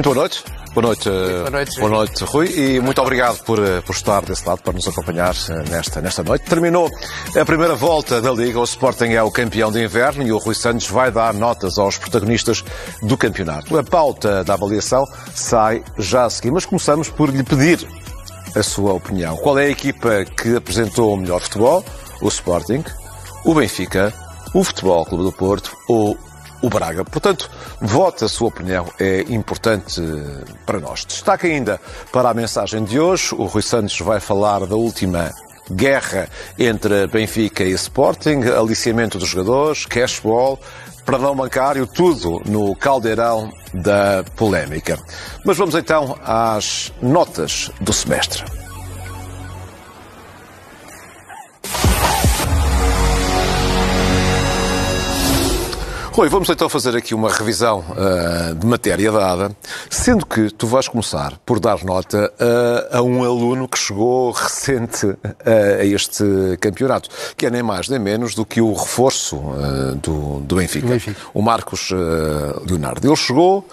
Muito boa noite. Boa noite, boa noite, boa noite Rui, e muito obrigado por, eh, por estar desse lado, para nos acompanhar eh, nesta, nesta noite. Terminou a primeira volta da Liga, o Sporting é o campeão de inverno e o Rui Santos vai dar notas aos protagonistas do campeonato. A pauta da avaliação sai já a seguir, mas começamos por lhe pedir a sua opinião. Qual é a equipa que apresentou o melhor futebol? O Sporting, o Benfica, o Futebol Clube do Porto ou o Braga. Portanto, vote a sua opinião, é importante para nós. Destaque ainda para a mensagem de hoje, o Rui Santos vai falar da última guerra entre Benfica e Sporting, aliciamento dos jogadores, cashball, perdão bancário, tudo no caldeirão da polémica. Mas vamos então às notas do semestre. Rui, vamos então fazer aqui uma revisão uh, de matéria dada, sendo que tu vais começar por dar nota uh, a um aluno que chegou recente uh, a este campeonato, que é nem mais nem menos do que o reforço do, do Benfica, Benfica, o Marcos Leonardo. Ele chegou,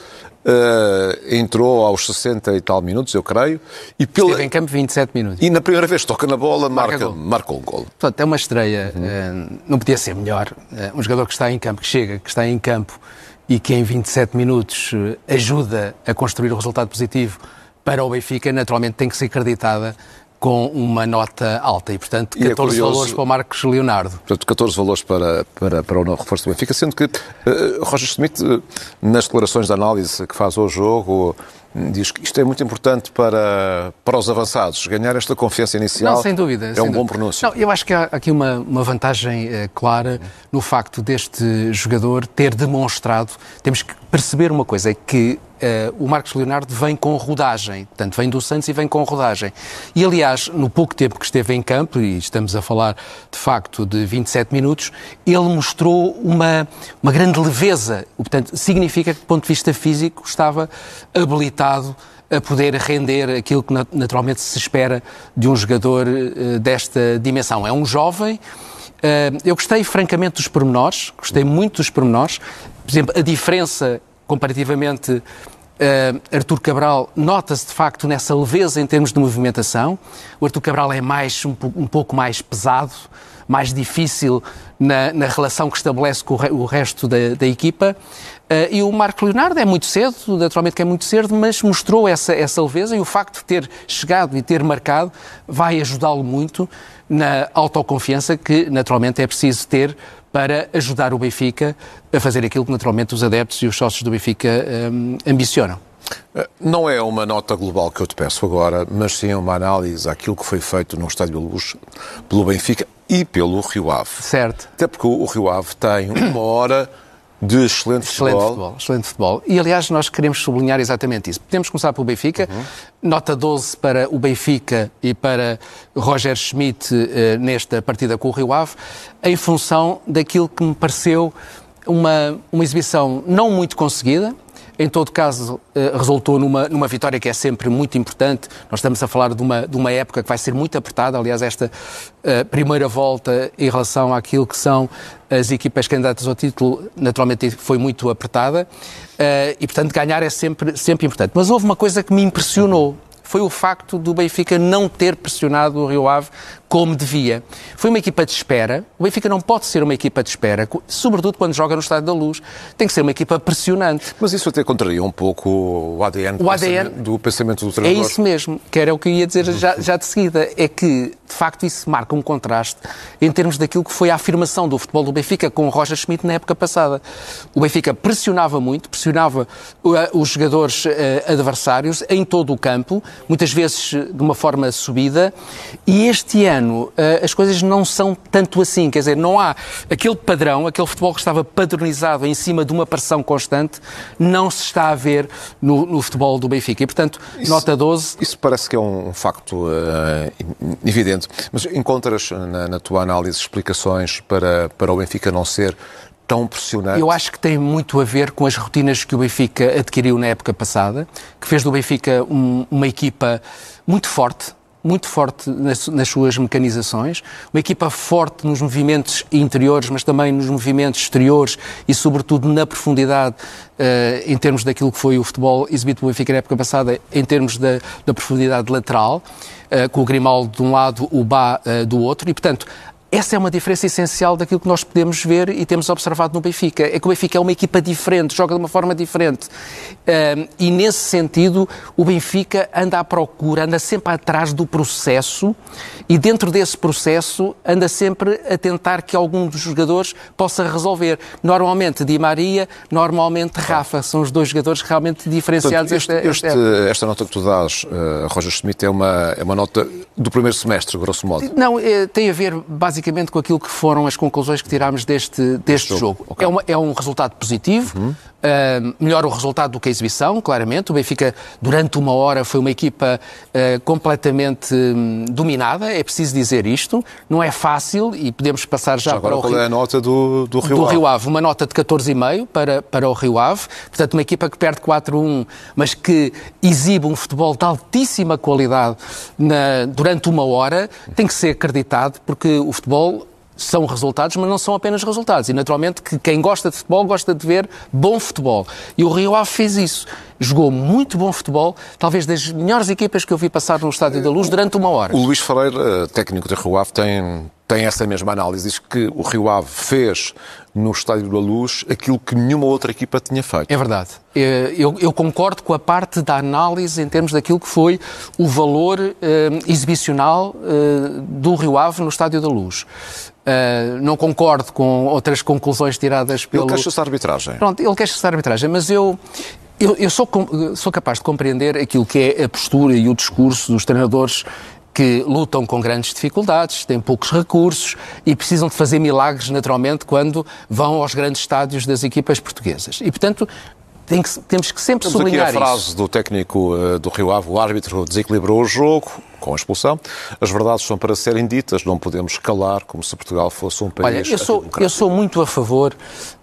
Uh, entrou aos 60 e tal minutos, eu creio. E pela... Esteve em campo 27 minutos. E na primeira vez toca na bola, marca, marca marcou um gol. Portanto, é uma estreia, uhum. uh, não podia ser melhor. Uh, um jogador que está em campo, que chega, que está em campo e que em 27 minutos ajuda a construir o resultado positivo para o Benfica, naturalmente tem que ser acreditada com uma nota alta e, portanto, 14 e é curioso, valores para o Marcos Leonardo. Portanto, 14 valores para, para, para o novo reforço do Benfica, sendo que uh, Roger Schmidt, uh, nas declarações de análise que faz ao jogo, diz que isto é muito importante para, para os avançados, ganhar esta confiança inicial. Não, sem dúvida. É sem um dúvida. bom pronúncio. Não, eu acho que há aqui uma, uma vantagem uh, clara no facto deste jogador ter demonstrado, temos que perceber uma coisa, é que Uh, o Marcos Leonardo vem com rodagem, portanto, vem do Santos e vem com rodagem. E, aliás, no pouco tempo que esteve em campo, e estamos a falar de facto de 27 minutos, ele mostrou uma, uma grande leveza. Portanto, significa que, do ponto de vista físico, estava habilitado a poder render aquilo que naturalmente se espera de um jogador uh, desta dimensão. É um jovem. Uh, eu gostei francamente dos pormenores, gostei muito dos pormenores. Por exemplo, a diferença comparativamente uh, Artur Cabral, nota-se de facto nessa leveza em termos de movimentação. O Artur Cabral é mais, um, um pouco mais pesado, mais difícil na, na relação que estabelece com o, re, o resto da, da equipa. Uh, e o Marco Leonardo é muito cedo, naturalmente que é muito cedo, mas mostrou essa, essa leveza e o facto de ter chegado e ter marcado vai ajudá-lo muito na autoconfiança que naturalmente é preciso ter para ajudar o Benfica a fazer aquilo que naturalmente os adeptos e os sócios do Benfica um, ambicionam. Eh, não é uma nota global que eu te peço agora, mas sim uma análise àquilo que foi feito no Estádio Luz pelo Benfica e pelo Rio Ave. Certo. Até porque o Rio Ave tem uma hora de excelente, excelente futebol. futebol. Excelente futebol. E, aliás, nós queremos sublinhar exatamente isso. Podemos começar pelo Benfica. Uhum. Nota 12 para o Benfica e para Roger Schmidt eh, nesta partida com o Rio Ave, em função daquilo que me pareceu uma, uma exibição não muito conseguida, em todo caso, eh, resultou numa, numa vitória que é sempre muito importante. Nós estamos a falar de uma, de uma época que vai ser muito apertada. Aliás, esta uh, primeira volta em relação àquilo que são as equipas candidatas ao título, naturalmente foi muito apertada. Uh, e, portanto, ganhar é sempre, sempre importante. Mas houve uma coisa que me impressionou foi o facto do Benfica não ter pressionado o Rio Ave como devia. Foi uma equipa de espera. O Benfica não pode ser uma equipa de espera, sobretudo quando joga no Estádio da Luz. Tem que ser uma equipa pressionante. Mas isso até contraria um pouco o ADN, o ADN do pensamento do treinador. É isso mesmo, que era o que eu ia dizer já, já de seguida. É que, de facto, isso marca um contraste em termos daquilo que foi a afirmação do futebol do Benfica com o Roger Schmidt na época passada. O Benfica pressionava muito, pressionava uh, os jogadores uh, adversários em todo o campo, muitas vezes de uma forma subida, e este ano eh, as coisas não são tanto assim, quer dizer, não há aquele padrão, aquele futebol que estava padronizado em cima de uma pressão constante, não se está a ver no, no futebol do Benfica. E, portanto, isso, nota 12. Isso parece que é um facto uh, evidente, mas encontras na, na tua análise explicações para, para o Benfica não ser tão pressionante? Eu acho que tem muito a ver com as rotinas que o Benfica adquiriu na época passada, que fez do Benfica um, uma equipa muito forte, muito forte nas, nas, suas mecanizações, uma equipa forte nos movimentos interiores, mas também nos movimentos exteriores e, sobretudo, na profundidade, uh, em termos daquilo que foi o futebol exibido pelo Benfica na época passada, em termos da, da profundidade lateral, uh, com o Grimaldo de um lado, o Bá uh, do outro, e, portanto, essa é uma diferença essencial daquilo que nós podemos ver e temos observado no Benfica. É que o Benfica é uma equipa diferente, joga de uma forma diferente. Um, e nesse sentido, o Benfica anda à procura, anda sempre atrás do processo e dentro desse processo anda sempre a tentar que algum dos jogadores possa resolver. Normalmente Di Maria, normalmente Rafa. São os dois jogadores realmente diferenciados. Portanto, este, este, esta nota que tu dás, uh, Roger Schmidt, é uma, é uma nota do primeiro semestre, grosso modo. Não, é, tem a ver basicamente basicamente com aquilo que foram as conclusões que tirámos deste, deste jogo. jogo. Okay. É, uma, é, um resultado positivo, uhum. Uh, melhor o resultado do que a exibição, claramente. O Benfica, durante uma hora, foi uma equipa uh, completamente um, dominada, é preciso dizer isto. Não é fácil e podemos passar já, já para o qual Rio, é a nota do, do Rio do Ave? Rio Ave. Uma nota de 14,5 para, para o Rio Ave. Portanto, uma equipa que perde 4-1, mas que exibe um futebol de altíssima qualidade na, durante uma hora, tem que ser acreditado, porque o futebol futebol são resultados, mas não são apenas resultados. E, naturalmente, que quem gosta de futebol gosta de ver bom futebol. E o Rio Ave fez isso. Jogou muito bom futebol, talvez das melhores equipas que eu vi passar no Estádio da Luz durante uma hora. O Luís Ferreira, técnico do Rio Ave, tem, tem essa mesma análise. Diz que o Rio Ave fez no Estádio da Luz aquilo que nenhuma outra equipa tinha feito. É verdade. Eh, eu, eu, concordo com a parte da análise em termos daquilo que foi o valor eh, exibicional eh, do Rio Ave no Estádio da Luz. Uh, não concordo com outras conclusões tiradas pelo... Ele queixa-se da arbitragem. Pronto, ele queixa-se da arbitragem, mas eu, eu, eu sou, sou capaz de compreender aquilo que é a postura e o discurso dos treinadores que lutam com grandes dificuldades, têm poucos recursos e precisam de fazer milagres naturalmente quando vão aos grandes estádios das equipas portuguesas. E, portanto, tem que, temos que sempre Temos sublinhar aqui a frase isso. do técnico uh, do Rio Ave, o árbitro desequilibrou o jogo com a expulsão. As verdades são para serem ditas, não podemos calar como se Portugal fosse um país Olha, eu sou, eu sou muito a favor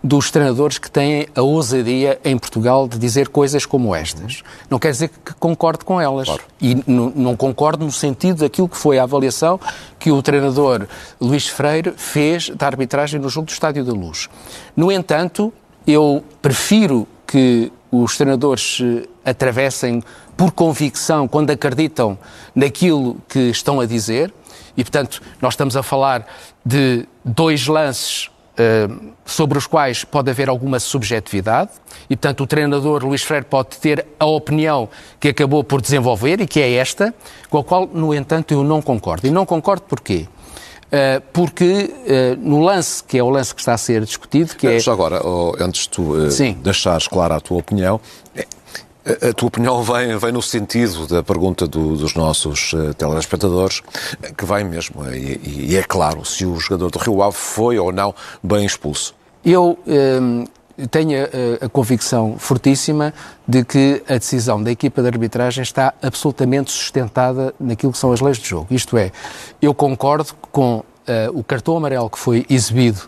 dos treinadores que têm a ousadia em Portugal de dizer coisas como estas. Não quer dizer que concorde com elas. Claro. E não concordo no sentido daquilo que foi a avaliação que o treinador Luís Freire fez da arbitragem no jogo do Estádio da Luz. No entanto, eu prefiro que os treinadores atravessem por convicção quando acreditam naquilo que estão a dizer. E, portanto, nós estamos a falar de dois lances uh, sobre os quais pode haver alguma subjetividade. E, portanto, o treinador Luís Freire pode ter a opinião que acabou por desenvolver e que é esta, com a qual, no entanto, eu não concordo. E não concordo porquê? Eh, porque uh, no lance, que é o lance que está a ser discutido, que é... Agora, antes de tu uh, deixares clara a tua opinião, a tua opinião vem, vem no sentido da pergunta do, dos nossos uh, telespectadores, que vai mesmo, e, e, é claro, se o jogador do Rio Ave foi ou não bem expulso. Eu tenho a, a, convicção fortíssima de que a decisão da equipa de arbitragem está absolutamente sustentada naquilo que são as leis de jogo. Isto é, eu concordo com uh, o cartão amarelo que foi exibido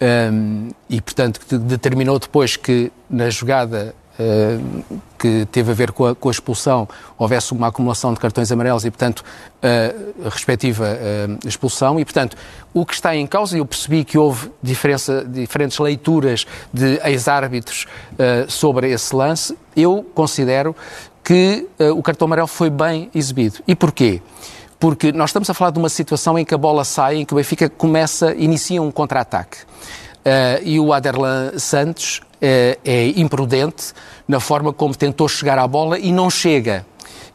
um, e, portanto, que determinou depois que na jogada eh, que teve a ver com a, com a, expulsão, houvesse uma acumulação de cartões amarelos e, portanto, a respectiva eh, expulsão. E, portanto, o que está em causa, e eu percebi que houve diferença, diferentes leituras de ex-árbitros eh, sobre esse lance, eu considero que o cartão amarelo foi bem exibido. E porquê? Porque nós estamos a falar de uma situação em que a bola sai, em que o Benfica começa, inicia um contra-ataque. Uh, e o Aderlan Santos uh, é imprudente na forma como tentou chegar à bola e não chega.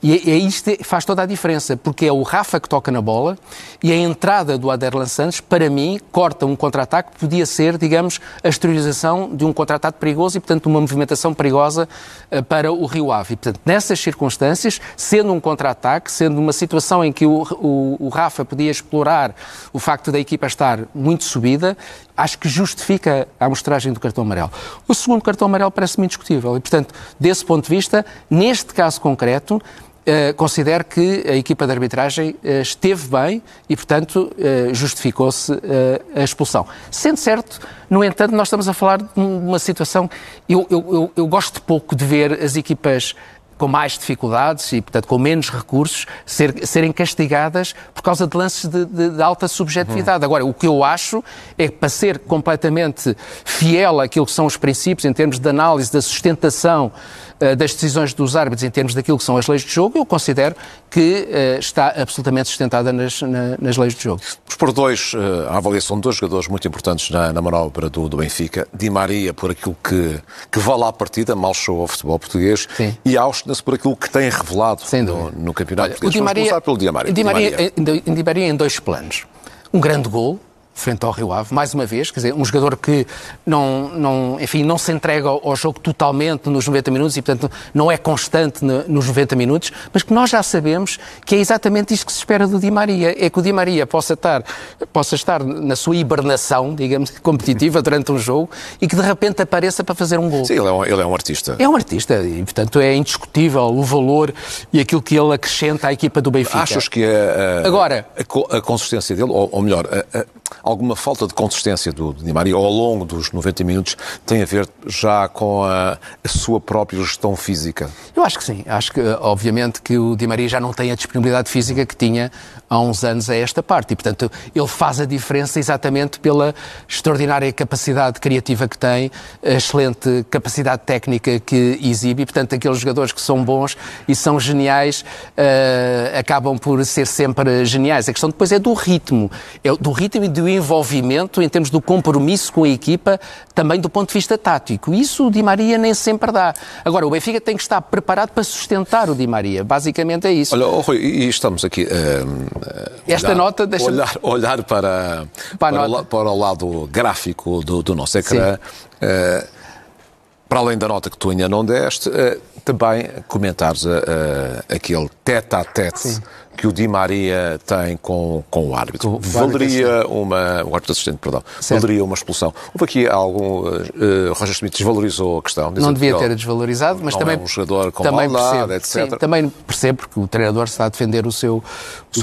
E é, é isto faz toda a diferença, porque é o Rafa que toca na bola e a entrada do Aderlan Santos, para mim, corta um contra-ataque que podia ser, digamos, a exteriorização de um contra-ataque perigoso e, portanto, uma movimentação perigosa uh, para o Rio Ave. E, portanto, nessas circunstâncias, sendo um contra-ataque, sendo uma situação em que o, o, o Rafa podia explorar o facto da equipa estar muito subida, acho que justifica a amostragem do cartão amarelo. O segundo cartão amarelo parece-me indiscutível e, portanto, desse ponto de vista, neste caso concreto, Uh, considero que a equipa de arbitragem uh, esteve bem e, portanto, uh, justificou-se a expulsão. Sendo certo, no entanto, nós estamos a falar de uma situação. Eu, eu, eu, eu gosto pouco de ver as equipas com mais dificuldades e, portanto, com menos recursos, ser, serem castigadas por causa de lances de, de, de alta subjetividade. Uhum. Agora, o que eu acho é que para ser completamente fiel àquilo que são os princípios em termos de análise da sustentação das decisões dos árbitros, em termos daquilo que são as leis de jogo, eu considero que uh, está absolutamente sustentada nas, na, nas leis de jogo. Por dois, a avaliação de dois jogadores muito importantes na, na manobra do, do, Benfica, Di Maria por aquilo que, que vale à partida, mal show ao futebol português, Sim. e Auschwitz por aquilo que tem revelado no, no, campeonato Olha, português. O Di Maria, pelo Di Maria. Di Maria, Di Maria. Di Maria em dois planos. Um grande gol, frente ao Rio Ave, mais uma vez, quer dizer, um jogador que não, não, enfim, não se entrega ao, jogo totalmente nos 90 minutos e, portanto, não é constante nos 90 minutos, mas que nós já sabemos que é exatamente isto que se espera do Di Maria, é que o Di Maria possa estar, possa estar na sua hibernação, digamos, competitiva durante um jogo e que de repente apareça para fazer um gol. Sim, ele é um, ele é um artista. É um artista e, portanto, é indiscutível o valor e aquilo que ele acrescenta à equipa do Benfica. Achas que a, a, Agora, a, a consistência dele, ou, ou melhor, a, alguma falta de consistência do Di Maria ao longo dos 90 minutos tem a ver já com a, a, sua própria gestão física? Eu acho que sim. Acho que, obviamente, que o Di Maria já não tem a disponibilidade física que tinha há uns anos a esta parte. E, portanto, ele faz a diferença exatamente pela extraordinária capacidade criativa que tem, a excelente capacidade técnica que exibe. E, portanto, aqueles jogadores que são bons e são geniais uh, acabam por ser sempre geniais. A questão depois é do ritmo. É do ritmo e do envolvimento em termos do compromisso com a equipa, também do ponto de vista tático. Isso o Di Maria nem sempre dá. Agora, o Benfica tem que estar preparado para sustentar o Di Maria. Basicamente é isso. Olha, oh, Rui, e estamos aqui. Uh, Esta olhar, nota deixa olhar, olhar para, para, para, o, para, o, lado gráfico do, do nosso ecrã. Uh, para além da nota que tu ainda não deste, uh, também comentares aquele tete a tete que o Di Maria tem com, com o árbitro. valeria uma. O árbitro assistente, perdão. Certo. Valeria uma expulsão. Houve aqui algum. Uh, Roger Smith desvalorizou a questão. Não devia ter desvalorizado, mas também. É um jogador com também maldade, percebo, etc. Sim, também percebo porque o treinador está a defender o seu, o,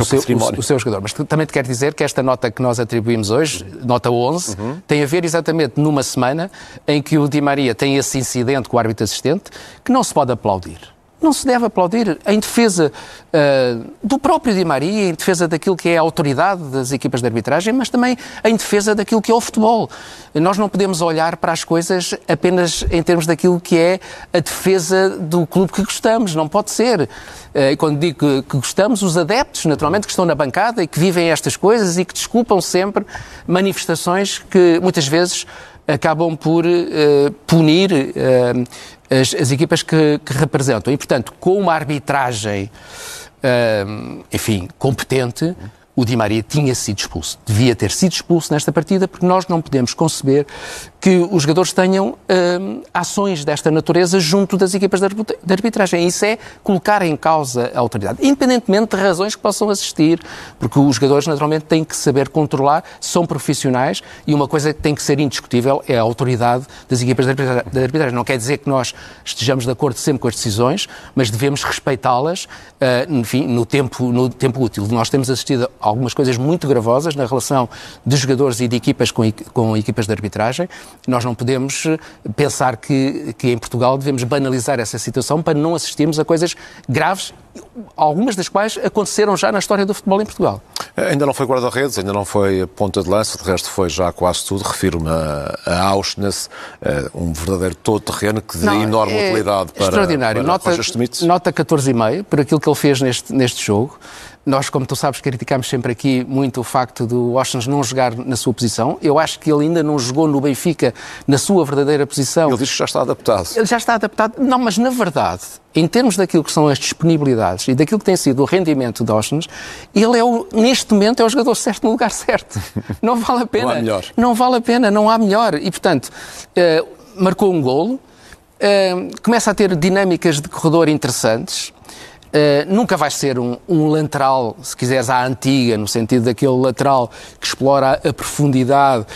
o seu, o, o, seu jogador. Mas também te quero dizer que esta nota que nós atribuímos hoje, nota 11, uhum. tem a ver exatamente numa semana em que o Di Maria tem esse incidente com o árbitro assistente que não se pode aplaudir não se deve aplaudir em defesa uh, do próprio Di Maria, em defesa daquilo que é a autoridade das equipas de arbitragem, mas também em defesa daquilo que é o futebol. Nós não podemos olhar para as coisas apenas em termos daquilo que é a defesa do clube que gostamos, não pode ser. Uh, quando digo que, que gostamos, os adeptos, naturalmente, que estão na bancada e que vivem estas coisas e que desculpam sempre manifestações que muitas vezes acabam por uh, punir uh, as, as equipas que, que, representam. E, portanto, com uma arbitragem, uh, enfim, competente, o Di Maria tinha sido expulso. Devia ter sido expulso nesta partida, porque nós não podemos conceber que os jogadores tenham hum, ações desta natureza junto das equipas de arbitragem. Isso é colocar em causa a autoridade, independentemente de razões que possam assistir, porque os jogadores naturalmente têm que saber controlar, são profissionais e uma coisa que tem que ser indiscutível é a autoridade das equipas de arbitragem. Não quer dizer que nós estejamos de acordo sempre com as decisões, mas devemos respeitá-las, uh, enfim, no tempo, no tempo útil. Nós temos assistido algumas coisas muito gravosas na relação de jogadores e de equipas com, com equipas de arbitragem nós não podemos eh, pensar que, que em Portugal devemos banalizar essa situação para não assistirmos a coisas graves, algumas das quais aconteceram já na história do futebol em Portugal. Eh, ainda não foi guarda-redes, ainda não foi ponta de lança, de resto foi já quase tudo. Refiro-me a, Auschwitz, eh, um verdadeiro todo-terreno que de não, enorme é utilidade para, extraordinário. para nota, Nota 14,5 por aquilo que ele fez neste, neste jogo. Nós, como tu sabes, criticamos sempre aqui muito o facto do Washington não jogar na sua posição. Eu acho que ele ainda não jogou no Benfica na sua verdadeira posição. Ele diz que já está adaptado. Ele já está adaptado. Não, mas na verdade, em termos daquilo que são as disponibilidades e daquilo que tem sido o rendimento de Washington, ele é o, neste momento é o jogador certo no lugar certo. Não vale a pena. não há melhor. Não vale a pena, não há melhor. E, portanto, uh, marcou um golo, uh, começa a ter dinâmicas de corredor interessantes, Uh, nunca vai ser um, um, lateral, se quiseres, à antiga, no sentido daquele lateral que explora a, profundidade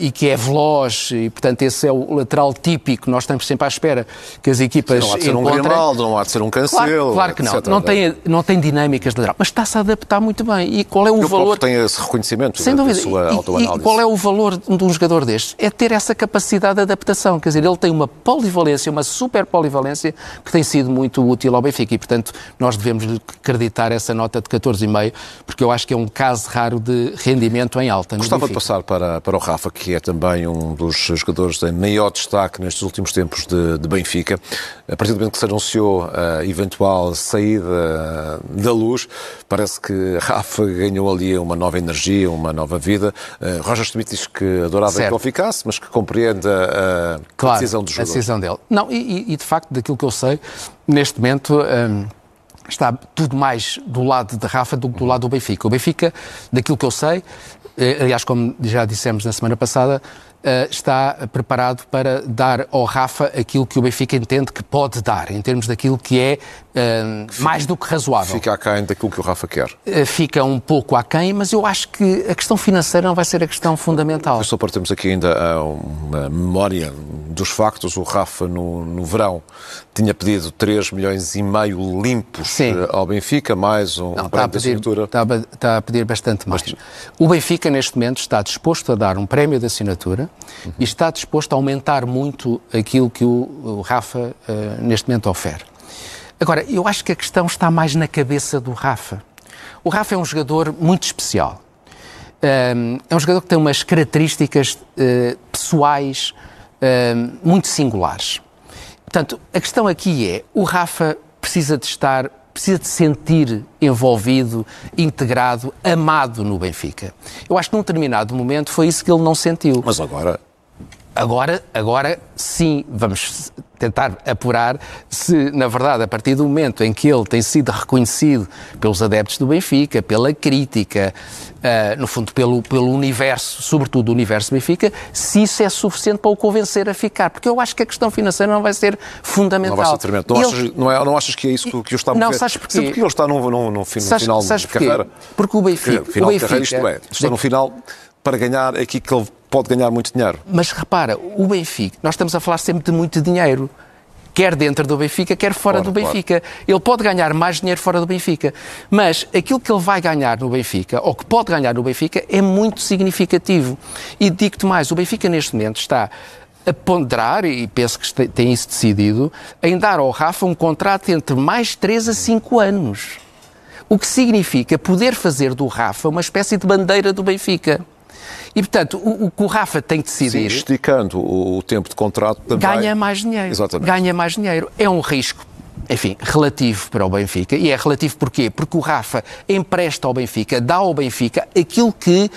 e que é veloz, e portanto esse é o lateral típico. Nós estamos sempre à espera que as equipas. Não há de ser encontrem... um Grimaldo, não há de ser um Cancelo. Claro, claro que não. Etc. Não tem, não tem dinâmicas de lateral, mas está-se a adaptar muito bem. E qual é o Eu valor. tem esse reconhecimento Sem da, dúvida. da sua e, e qual é o valor de um jogador destes? É ter essa capacidade de adaptação. Quer dizer, ele tem uma polivalência, uma super polivalência que tem sido muito útil ao Benfica e, portanto, nós devemos acreditar essa nota de 14,5, porque eu acho que é um caso raro de rendimento em alta. Gostava de passar para, para o Rafa, que é também um dos jogadores em maior destaque nestes últimos tempos de, de Benfica. A partir do momento que se anunciou a eventual saída da luz, parece que Rafa ganhou ali uma nova energia, uma nova vida. Uh, Roger Schmidt diz que adorava certo. que ele ficasse, mas que compreende a, claro, decisão do jogador. a decisão dele. Não, e, e, de facto, daquilo que eu sei, neste momento... Um está tudo mais do lado de Rafa do que do lado do Benfica. O Benfica, daquilo que eu sei, eh, aliás, como já dissemos na semana passada, eh, está preparado para dar ao Rafa aquilo que o Benfica entende que pode dar, em termos daquilo que é uh, mais do que razoável. Fica aquém daquilo que o Rafa quer. Uh, fica um pouco aquém, mas eu acho que a questão financeira não vai ser a questão fundamental. Só para termos aqui ainda uma memória dos factos, o Rafa no, no verão tinha pedido 3 milhões e meio limpos Sim. ao Benfica, mais um não, prémio de assinatura. Está a, está a pedir bastante mais. O Benfica, neste momento, está disposto a dar um prémio de assinatura uhum. e está disposto a aumentar muito aquilo que o, Rafa uh, neste momento oferece. Agora, eu acho que a questão está mais na cabeça do Rafa. O Rafa é um jogador muito especial. Um, ehm, é um jogador que tem umas características uh, pessoais uh, muito singulares. Portanto, a questão aqui é: o Rafa precisa de estar precisa de sentir envolvido, integrado, amado no Benfica. Eu acho que num determinado momento foi isso que ele não sentiu. Mas agora Agora, agora sim, vamos tentar apurar se, na verdade, a partir do momento em que ele tem sido reconhecido pelos adeptos do Benfica, pela crítica, uh, no fundo, pelo, pelo universo, sobretudo o universo Benfica, se isso é suficiente para o convencer a ficar. Porque eu acho que a questão financeira não vai ser fundamental. Não vai ser tremendo. Não, ele... achas, não, é, não achas que é isso que, que o está a mover? Não, sabes porquê? Sempre que ele está no, fim, sabes, final sabes de carreira. Porque o Benfica... Final o Benfica, de carreira, isto é, está no final para ganhar aqui que ele pode ganhar muito dinheiro. Mas repara, o Benfica, nós estamos a falar sempre de muito dinheiro. Quer dentro do Benfica, quer fora claro, do Benfica. Claro. Ele pode ganhar mais dinheiro fora do Benfica. Mas aquilo que ele vai ganhar no Benfica, ou que pode ganhar no Benfica, é muito significativo. E digo-te mais, o Benfica neste momento está a ponderar, e penso que tem isso decidido, em dar ao Rafa um contrato entre mais 3 a 5 anos. O que significa poder fazer do Rafa uma espécie de bandeira do Benfica. E, portanto, o, o que o Rafa tem que decidir... Sim, esticando o, o tempo de contrato também... Ganha mais dinheiro. Exatamente. Ganha mais dinheiro. É um risco enfim, relativo para o Benfica. E é relativo porquê? Porque o Rafa empresta ao Benfica, dá ao Benfica aquilo que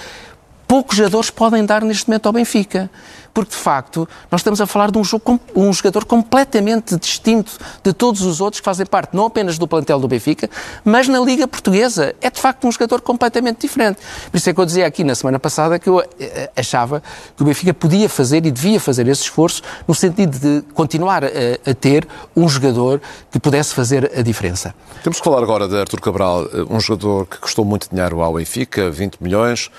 poucos jogadores podem dar neste momento ao Benfica. Porque, de facto, nós estamos a falar de um, jogo, um jogador completamente distinto de todos os outros que fazem parte não apenas do plantel do Benfica, mas na Liga Portuguesa. É, de facto, um jogador completamente diferente. Por isso é que eu dizia aqui na semana passada que eu eh, achava que o Benfica podia fazer e devia fazer esse esforço no sentido de continuar a, a ter um jogador que pudesse fazer a diferença. Temos que falar agora de Artur Cabral, eh, um jogador que custou muito dinheiro ao Benfica, 20 milhões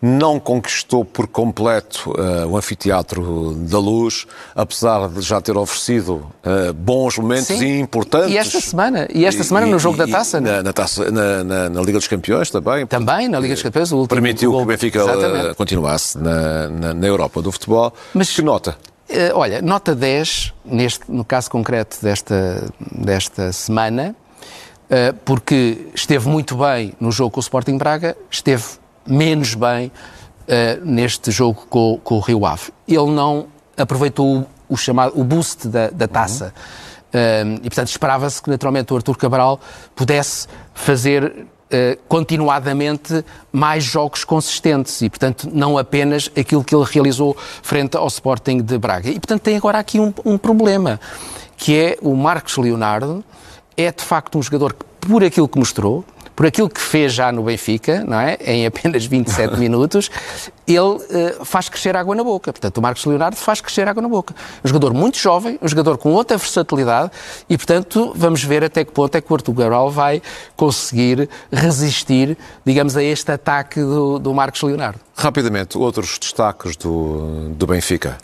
não conquistou por completo uh, o anfiteatro da luz, apesar de já ter oferecido uh, bons momentos Sim. e importantes. E esta semana, e esta semana e, no jogo e, da taça, na, na, taça na, na, na, Liga dos Campeões também. Também na Liga dos Campeões, o último permitiu gol, que o Benfica uh, continuasse na, na, Europa do futebol. Mas que nota? olha, nota 10 neste, no caso concreto desta desta semana, porque esteve muito bem no jogo com o Sporting Braga, esteve menos bem uh, neste jogo com, com, o Rio Ave. Ele não aproveitou o, o chamado o boost da, da taça. Uhum. Uh, e, portanto, esperava-se que, naturalmente, o Artur Cabral pudesse fazer Uh, continuadamente mais jogos consistentes e, portanto, não apenas aquilo que ele realizou frente ao Sporting de Braga. E, portanto, tem agora aqui um, um problema, que é o Marcos Leonardo é, de facto, um jogador que, por aquilo que mostrou, por aquilo que fez já no Benfica, não é? Em apenas 27 minutos, ele uh, faz crescer água na boca. Portanto, o Marcos Leonardo faz crescer água na boca. Um jogador muito jovem, um jogador com outra versatilidade e, portanto, vamos ver até que ponto é que o Artur Cabral vai conseguir resistir, digamos, a este ataque do, do Marcos Leonardo. Rapidamente, outros destaques do, do Benfica.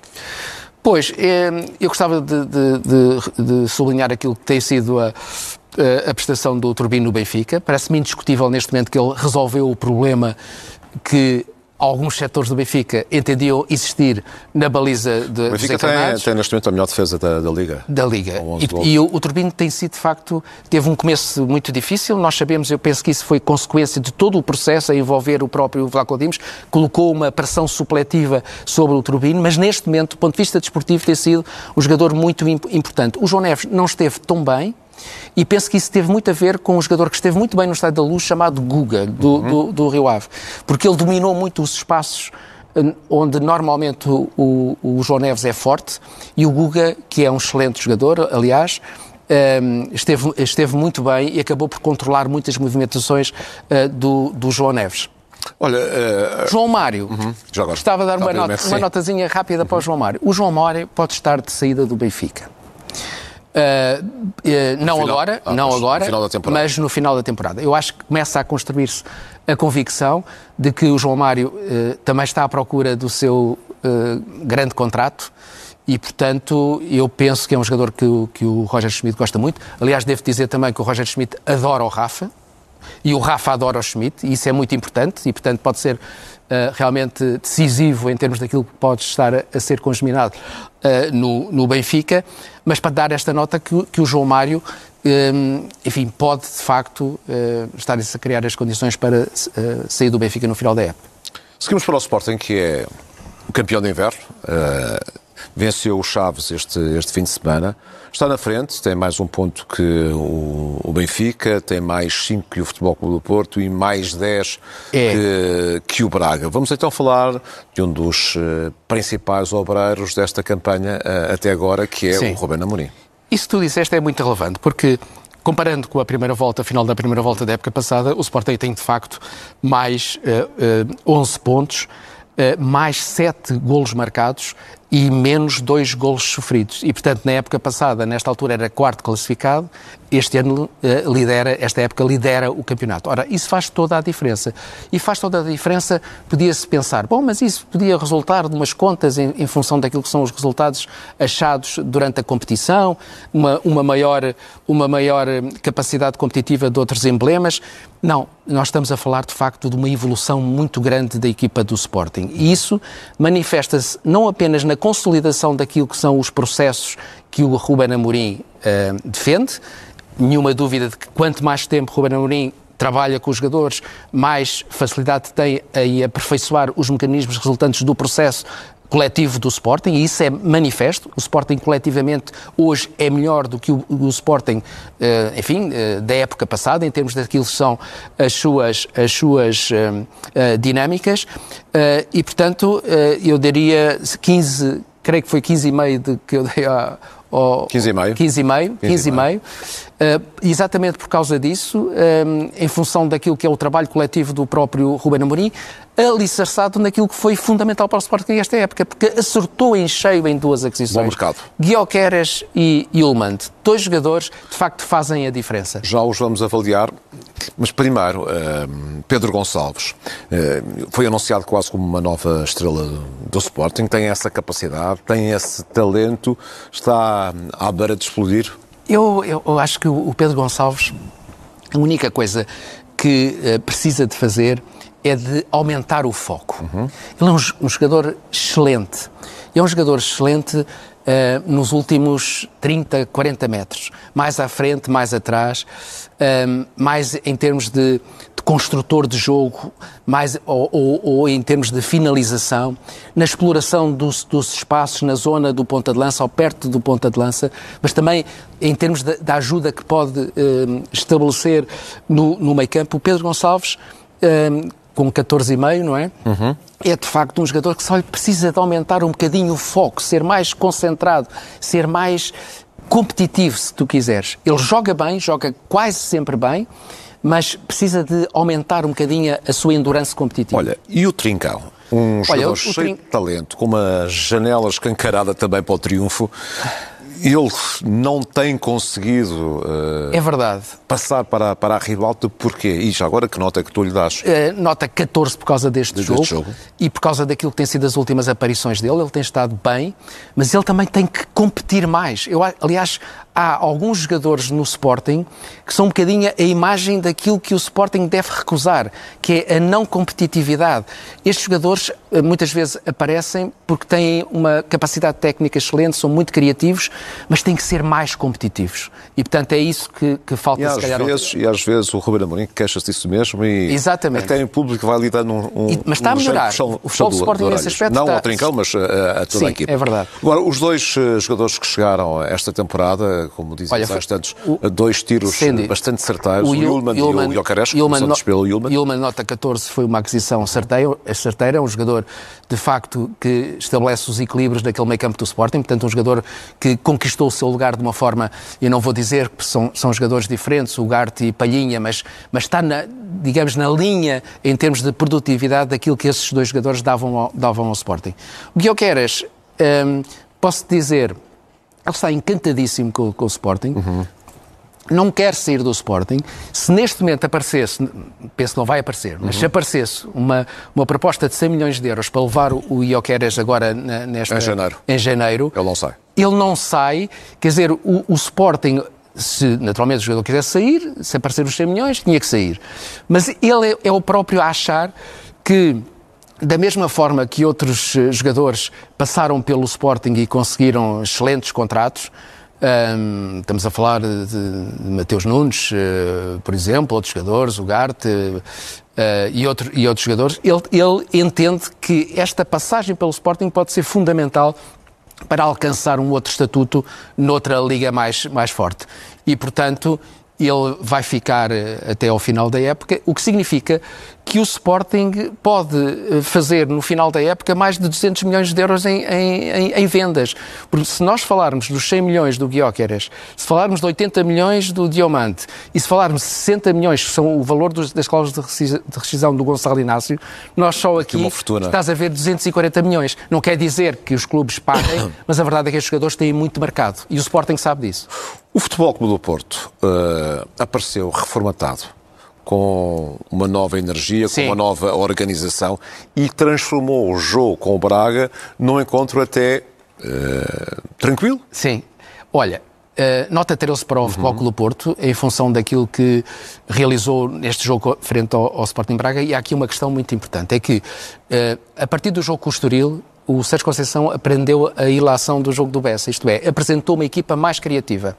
Pois, eh, eu gostava de, de, de, de sublinhar aquilo que tem sido a, a prestação do Turbino no Benfica. Parece-me indiscutível neste momento que ele resolveu o problema que alguns setores do Benfica entendiam existir na baliza de, o Benfica tem, tem, neste momento a melhor defesa da, da Liga. Da Liga. E, e, o, o Turbino tem sido, de facto, teve um começo muito difícil. Nós sabemos, eu penso que isso foi consequência de todo o processo a envolver o próprio Vlaco Dimos, colocou uma pressão supletiva sobre o Turbino, mas neste momento, do ponto de vista desportivo, tem sido um jogador muito importante. O João Neves não esteve tão bem, e penso que isso teve muito a ver com um jogador que esteve muito bem no Estádio da Luz, chamado Guga, do, uhum. do, do Rio Ave. Porque ele dominou muito os espaços eh, onde normalmente o, o, o, João Neves é forte e o Guga, que é um excelente jogador, aliás, um, ehm, esteve, esteve muito bem e acabou por controlar muitas movimentações uh, do, do João Neves. Olha, uh... João Mário, uhum. gostava de dar uma, nota, uma notazinha rápida uhum. para o João Mário. O João Mário pode estar de saída do Benfica. Uh, uh, não final, agora, ah, não agora, no mas no final da temporada. Eu acho que começa a construir-se a convicção de que o João Mário uh, também está à procura do seu grande contrato e, portanto, eu penso que é um jogador que, que o Roger Schmidt gosta muito. Aliás, devo dizer também que o Roger Schmidt adora o Rafa e o Rafa adora o Schmidt, e isso é muito importante, e, portanto, pode ser realmente decisivo em termos daquilo que pode estar a, a ser congeminado no, no, Benfica, mas para dar esta nota que, que o João Mário, um, enfim, pode de facto uh, estar a criar as condições para sair do Benfica no final da época. Seguimos para o Sporting, que é o campeão de inverno, venceu o Chaves este, este fim de semana. Está na frente, tem mais um ponto que o, o Benfica, tem mais 5 que o Futebol Clube do Porto e mais 10 é. que, que, o Braga. Vamos então falar de um dos uh, principais obreiros desta campanha uh, até agora, que é Sim. o Rubén Amorim. Isso que tu disseste é muito relevante, porque comparando com a primeira volta, a final da primeira volta da época passada, o Sporting tem de facto mais uh, 11 pontos, mais 7 golos marcados e menos dois golos sofridos. E, portanto, na época passada, nesta altura, era quarto classificado, este ano uh, lidera, esta época lidera o campeonato. Ora, isso faz toda a diferença. E faz toda a diferença, podia-se pensar, bom, mas isso podia resultar de umas contas em, em, função daquilo que são os resultados achados durante a competição, uma, uma, maior, uma maior capacidade competitiva de outros emblemas. Não, nós estamos a falar, de facto, de uma evolução muito grande da equipa do Sporting. E isso manifesta-se não apenas na consolidação daquilo que são os processos que o Ruben Amorim uh, defende. Nenhuma dúvida de que quanto mais tempo Ruben Amorim trabalha com os jogadores, mais facilidade tem em aperfeiçoar os mecanismos resultantes do processo coletivo do Sporting, e isso é manifesto. O Sporting coletivamente hoje é melhor do que o, o Sporting, eh, enfim, eh, da época passada, em termos daquilo que são as suas, as suas eh, dinâmicas. e, portanto, eu daria 15, creio que foi 15,5 de que eu dei a, ao 15,5. 15,5, 15,5. Uh, exatamente por causa disso, um, em função daquilo que é o trabalho coletivo do próprio Ruben Amorim, alicerçado naquilo que foi fundamental para o Sporting nesta época, porque acertou em cheio em duas aquisições. Bom mercado. Guioqueres e Yulmand, dois jogadores de facto fazem a diferença. Já os vamos avaliar, mas primeiro, uh, Pedro Gonçalves, uh, foi anunciado quase como uma nova estrela do Sporting, tem essa capacidade, tem esse talento, está à beira de explodir? Eu, eu acho que o Pedro Gonçalves, a única coisa que uh, precisa de fazer é de aumentar o foco. Uhum. Ele é um, um, jogador excelente. É um jogador excelente uh, nos últimos 30, 40 metros. Mais à frente, mais atrás, uh, mais em termos de, construtor de jogo, mais, ou, ou, ou, em termos de finalização, na exploração dos, dos, espaços na zona do ponta de lança ou perto do ponta de lança, mas também em termos da ajuda que pode uh, estabelecer no, no meio campo. O Pedro Gonçalves com 14,5, não é? Uhum. É de facto um jogador que só precisa de aumentar um bocadinho o foco, ser mais concentrado, ser mais competitivo, se tu quiseres. Ele joga bem, joga quase sempre bem, mas precisa de aumentar um bocadinho a sua endurance competitiva. Olha, e o Trincão? Um Olha, jogador o, o cheio trin... de talento, com uma janela escancarada também para o triunfo ele não tem conseguido uh, é verdade. passar para, para a ribalta, porquê? E já agora que nota é que tu lhe dás? Uh, nota 14 por causa deste, deste jogo, jogo, e por causa daquilo que tem sido as últimas aparições dele. Ele tem estado bem, mas ele também tem que competir mais. Eu, aliás, há alguns jogadores no Sporting que são um bocadinho a imagem daquilo que o Sporting deve recusar, que é a não competitividade. Estes jogadores eh, muitas vezes aparecem porque têm uma capacidade técnica excelente, são muito criativos, mas têm que ser mais competitivos. E, portanto, é isso que, que falta, e às, vezes, e às vezes o Ruben Amorim queixa-se disso mesmo e Exatamente. até em público vai lhe dando um, um e, Mas está a melhorar. Puxão, o futebol Sporting nesse aspecto Não está... ao Trincão, mas a, a toda Sim, a equipe. é verdade. Agora, os dois eh, jogadores que chegaram esta temporada, como dizem Olha, instantes, o, dois tiros Sandy, bastante certeiros, o, Yulman, e o Jokeres, começou pelo Yulman. Yulman nota 14 foi uma aquisição certeira, certeira, é um jogador de facto que estabelece os equilíbrios daquele meio campo do Sporting, portanto um jogador que conquistou o seu lugar de uma forma, eu não vou dizer que são, são jogadores diferentes, o Garte e Palhinha, mas, mas está, na, digamos, na linha em termos de produtividade daquilo que esses dois jogadores davam ao, davam ao Sporting. O Guilherme hum, posso dizer, ele está encantadíssimo com, com o Sporting, uhum não quer sair do Sporting. Se neste momento aparecesse, penso que não vai aparecer, mas uhum. se aparecesse uma, uma proposta de 100 milhões de euros para levar o, o Ioqueres agora nesta, em, janeiro. em janeiro, ele não sai. Ele não sai, quer dizer, o, o Sporting se naturalmente o jogador quisesse sair, se aparecer os 100 milhões, tinha que sair. Mas ele é, é, o próprio a achar que, da mesma forma que outros eh, jogadores passaram pelo Sporting e conseguiram excelentes contratos, um, estamos a falar de, de Mateus Nunes, uh, por exemplo, outros jogadores, o Garte uh, e, outro, e outros jogadores. Ele, ele entende que esta passagem pelo Sporting pode ser fundamental para alcançar um outro estatuto noutra liga mais, mais forte. E, portanto, ele vai ficar eh, até ao final da época, o que significa que o Sporting pode eh, fazer no final da época mais de 200 milhões de euros em, em, em vendas. Porque se nós falarmos dos 100 milhões do Guióqueres, se falarmos de 80 milhões do Diamante e se falarmos de 60 milhões, que são o valor dos, das cláusulas de rescisão do Gonçalo Inácio, nós só aqui estás a ver 240 milhões. Não quer dizer que os clubes paguem, mas a verdade é que os jogadores têm muito mercado e o Sporting sabe disso. O Futebol Clube do Porto uh, apareceu reformatado com uma nova energia, Sim. com uma nova organização e transformou o jogo com o Braga num encontro até uh, tranquilo. Sim. Olha, Uh, nota 13 para o uhum. Futebol Clube do Porto, em função daquilo que realizou neste jogo frente ao, ao Sporting Braga, e há aqui uma questão muito importante, é que uh, a partir do jogo com o Estoril, o Sérgio Conceição aprendeu a ilação do jogo do Bessa, isto é, apresentou uma equipa mais criativa.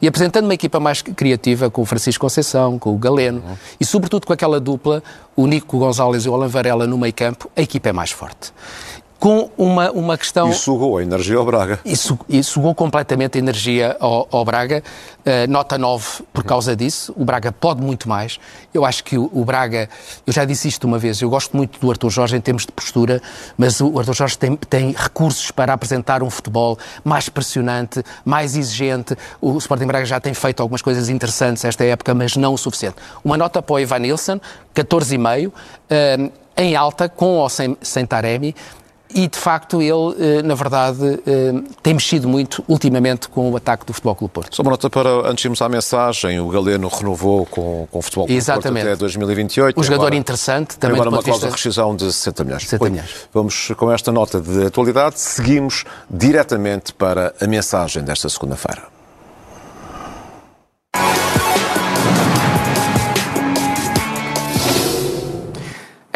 E apresentando uma equipa mais criativa com o Francisco Conceição, com o Galeno uhum. e sobretudo com aquela dupla, o Nico Gonzalez e o Alan Varela no meio campo, a equipa é mais forte com uma, uma questão... E sugou a energia ao Braga. E, su, e sugou completamente a energia ao, ao Braga. Uh, nota 9 por causa disso. O Braga pode muito mais. Eu acho que o, o, Braga... Eu já disse isto uma vez. Eu gosto muito do Arthur Jorge em termos de postura, mas o Arthur Jorge tem, tem recursos para apresentar um futebol mais pressionante, mais exigente. O Sporting Braga já tem feito algumas coisas interessantes esta época, mas não o suficiente. Uma nota para o Ivan Nilsson, 14,5, uh, em alta, com ou sem, sem Taremi. E, de facto, ele, eh, na verdade, eh, tem mexido muito ultimamente com o ataque do Futebol Clube Porto. Só uma nota para, antes de irmos à mensagem, o Galeno renovou com, com o Futebol Clube Exatamente. Porto até 2028. Um jogador agora, interessante. Também agora uma cláusula de rescisão de 60 milhões. 60 milhões. Vamos com esta nota de atualidade, seguimos diretamente para a mensagem desta segunda-feira.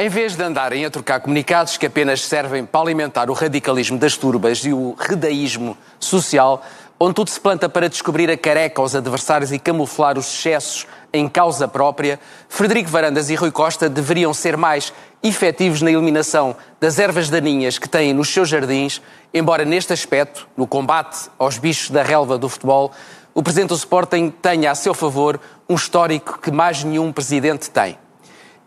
Em vez de andarem a trocar comunicados que apenas servem para alimentar o radicalismo das turbas e o redaísmo social, onde tudo se planta para descobrir a careca aos adversários e camuflar os excessos em causa própria, Frederico Varandas e Rui Costa deveriam ser mais efetivos na eliminação das ervas daninhas que têm nos seus jardins, embora neste aspecto, no combate aos bichos da relva do futebol, o Presidente do Sporting tenha a seu favor um histórico que mais nenhum Presidente tem.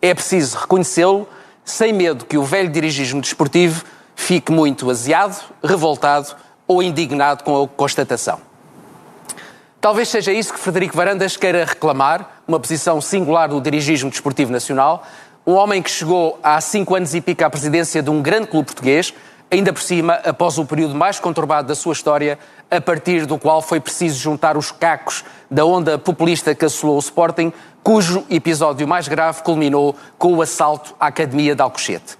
É preciso reconhecê-lo, sem medo que o velho dirigismo desportivo fique muito aziado, revoltado ou indignado com a constatação. Talvez seja isso que Frederico Varandas queira reclamar, uma posição singular do dirigismo desportivo nacional, um homem que chegou há cinco anos e pica à presidência de um grande clube português, ainda por cima, após o período mais conturbado da sua história, a partir do qual foi preciso juntar os cacos da onda populista que assolou o Sporting, cujo episódio mais grave culminou com o assalto à Academia de Alcochete.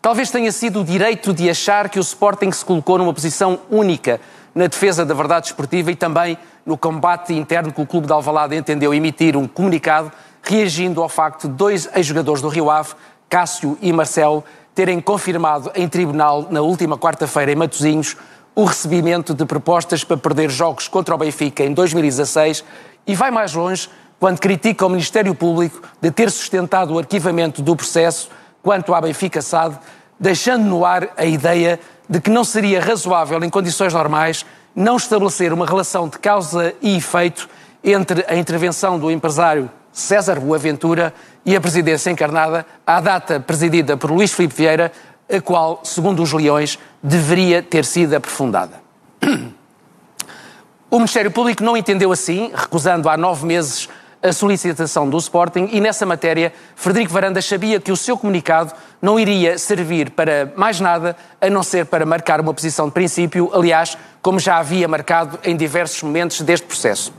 Talvez tenha sido o direito de achar que o Sporting se colocou numa posição única na defesa da verdade esportiva e também no combate interno que o Clube de Alvalade entendeu emitir um comunicado reagindo ao facto de dois ex-jogadores do Rio Ave, Cássio e Marcelo, terem confirmado em tribunal na última quarta-feira em Matosinhos o recebimento de propostas para perder jogos contra o Benfica em 2016 e vai mais longe quando critica o Ministério Público de ter sustentado o arquivamento do processo quanto à Benfica SAD, deixando no ar a ideia de que não seria razoável, em condições normais, não estabelecer uma relação de causa e efeito entre a intervenção do empresário César Boaventura e a presidência encarnada à data presidida por Luís Filipe Vieira, a qual, segundo os Leões, deveria ter sido aprofundada. O Ministério Público não entendeu assim, recusando há nove meses a solicitação do Sporting e nessa matéria Frederico Varandas sabia que o seu comunicado não iria servir para mais nada a não ser para marcar uma posição de princípio, aliás, como já havia marcado em diversos momentos deste processo.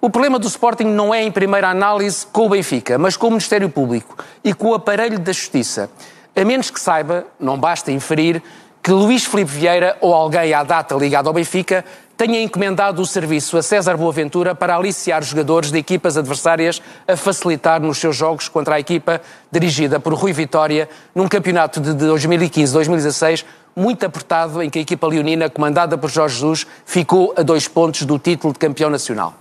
O problema do Sporting não é, em primeira análise, com o Benfica, mas com o Ministério Público e com o aparelho da Justiça. A menos que saiba, não basta inferir, que Luís Filipe Vieira ou alguém à data ligado ao Benfica tenha encomendado o serviço a César Boaventura para aliciar jogadores de equipas adversárias a facilitar nos seus jogos contra a equipa dirigida por Rui Vitória num campeonato de 2015-2016 muito apertado em que a equipa leonina, comandada por Jorge Jesus, ficou a dois pontos do título de campeão nacional.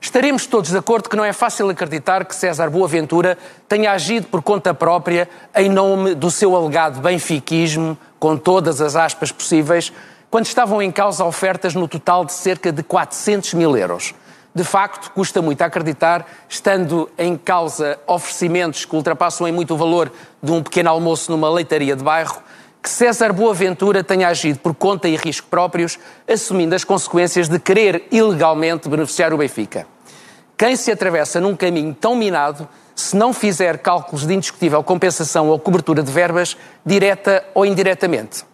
Estaremos todos de acordo que não é fácil acreditar que César Boaventura tenha agido por conta própria em nome do seu alegado benfiquismo, com todas as aspas possíveis, quando estavam em causa ofertas no total de cerca de 400 mil euros. De facto, custa muito acreditar, estando em causa oferecimentos que ultrapassam em muito o valor de um pequeno almoço numa leitaria de bairro, que César Boaventura tenha agido por conta e risco próprios, assumindo as consequências de querer ilegalmente beneficiar o Benfica. Quem se atravessa num caminho tão minado, se não fizer cálculos de indiscutível compensação ou cobertura de verbas, direta ou indiretamente.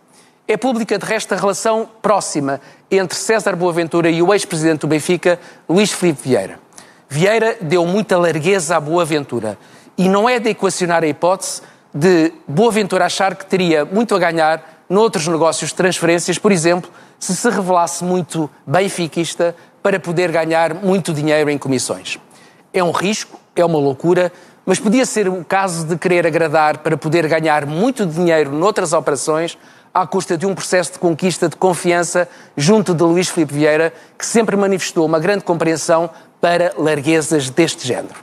É pública, de resto, a relação próxima entre César Boaventura e o ex-presidente do Benfica, Luís Filipe Vieira. Vieira deu muita largueza à Boaventura e não é de equacionar a hipótese de Boaventura achar que teria muito a ganhar noutros negócios de transferências, por exemplo, se se revelasse muito benfiquista para poder ganhar muito dinheiro em comissões. É um risco, é uma loucura, mas podia ser o caso de querer agradar para poder ganhar muito dinheiro noutras operações à custa de um processo de conquista de confiança junto de Luís Filipe Vieira, que sempre manifestou uma grande compreensão para larguezas deste género.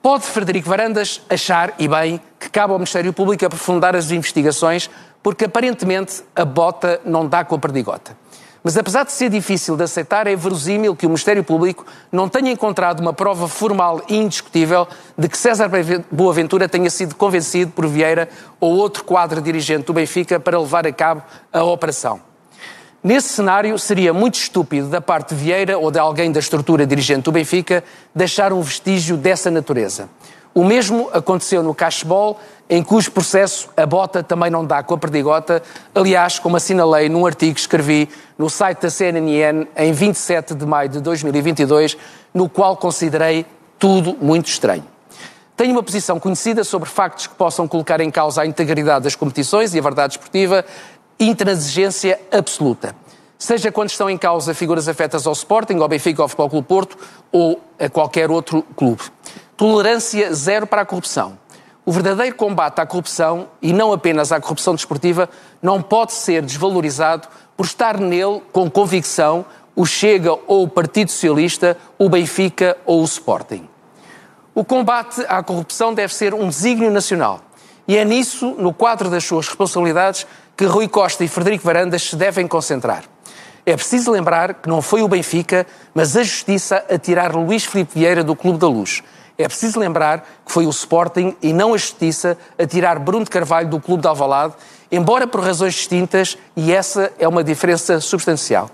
Pode Frederico Varandas achar, e bem, que cabe ao Ministério Público aprofundar as investigações, porque aparentemente a bota não dá com a perdigota. Mas apesar de ser difícil de aceitar, é verosímil que o Ministério Público não tenha encontrado uma prova formal e indiscutível de que César Boaventura tenha sido convencido por Vieira ou outro quadro dirigente do Benfica para levar a cabo a operação. Nesse cenário, seria muito estúpido da parte de Vieira ou de alguém da estrutura dirigente do Benfica deixar um vestígio dessa natureza. O mesmo aconteceu no cashball, em cujo processo a bota também não dá com a perdigota, aliás, como assinalei num artigo que escrevi no site da CNN em 27 de maio de 2022, no qual considerei tudo muito estranho. Tenho uma posição conhecida sobre factos que possam colocar em causa a integridade das competições e a verdade esportiva, intransigência absoluta. Seja quando estão em causa figuras afetas ao Sporting, ao Benfica, ao Futebol Clube Porto ou a qualquer outro clube. Tolerância zero para a corrupção o verdadeiro combate à corrupção, e não apenas à corrupção desportiva, não pode ser desvalorizado por estar nele com convicção o Chega ou o Partido Socialista, o Benfica ou o Sporting. O combate à corrupção deve ser um desígnio nacional. E é nisso, no quadro das suas responsabilidades, que Rui Costa e Frederico Varandas se devem concentrar. É preciso lembrar que não foi o Benfica, mas a Justiça a tirar Luís Filipe Vieira do Clube da Luz. É preciso lembrar que foi o Sporting e não a Justiça a tirar Bruno de Carvalho do Clube de Alvalade, embora por razões distintas, e essa é uma diferença substancial.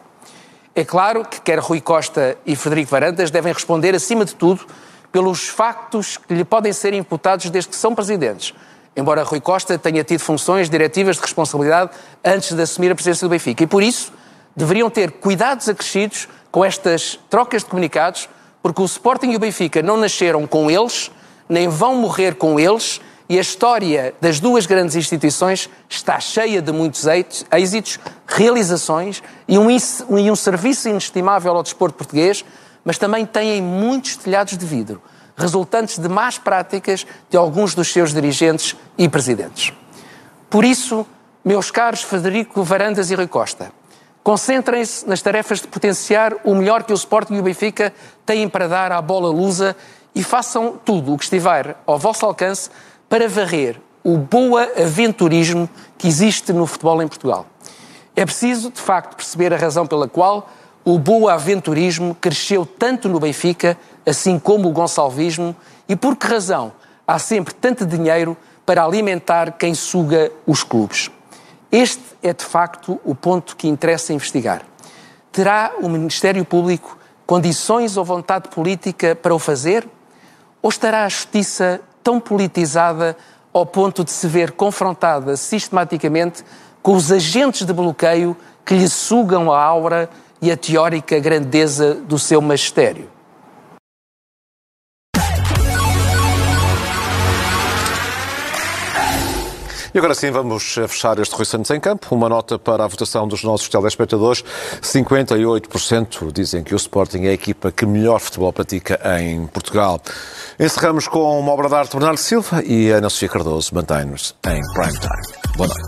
É claro que quer Rui Costa e Frederico Varandas devem responder, acima de tudo, pelos factos que lhe podem ser imputados desde que são presidentes. Embora Rui Costa tenha tido funções diretivas de responsabilidade antes de assumir a presidência do Benfica. E por isso deveriam ter cuidados acrescidos com estas trocas de comunicados, porque o Sporting e o Benfica não nasceram com eles, nem vão morrer com eles, e a história das duas grandes instituições está cheia de muitos êxitos, realizações e um, e um serviço inestimável ao desporto português, mas também têm muitos telhados de vidro, resultantes de más práticas de alguns dos seus dirigentes e presidentes. Por isso, meus caros Federico Varandas e Rui Costa, concentrem-se nas tarefas de potenciar o melhor que o Sporting e o Benfica têm para dar à bola lusa e façam tudo o que estiver ao vosso alcance para varrer o boa aventurismo que existe no futebol em Portugal. É preciso, de facto, perceber a razão pela qual o boa aventurismo cresceu tanto no Benfica, assim como o gonçalvismo, e por que razão há sempre tanto dinheiro para alimentar quem suga os clubes. Este é, de facto, o ponto que interessa investigar. Terá o Ministério Público condições ou vontade política para o fazer? Ou estará a Justiça tão politizada ao ponto de se ver confrontada sistematicamente com os agentes de bloqueio que lhe sugam a aura e a teórica grandeza do seu magistério. E agora sim, vamos fechar este Rui Santos em campo. Uma nota para a votação dos nossos telespectadores. 58% dizem que o Sporting é a equipa que melhor futebol pratica em Portugal. Encerramos com uma obra de arte de Bernardo Silva e Ana Sofia Cardoso mantém-nos em prime time. Boa noite.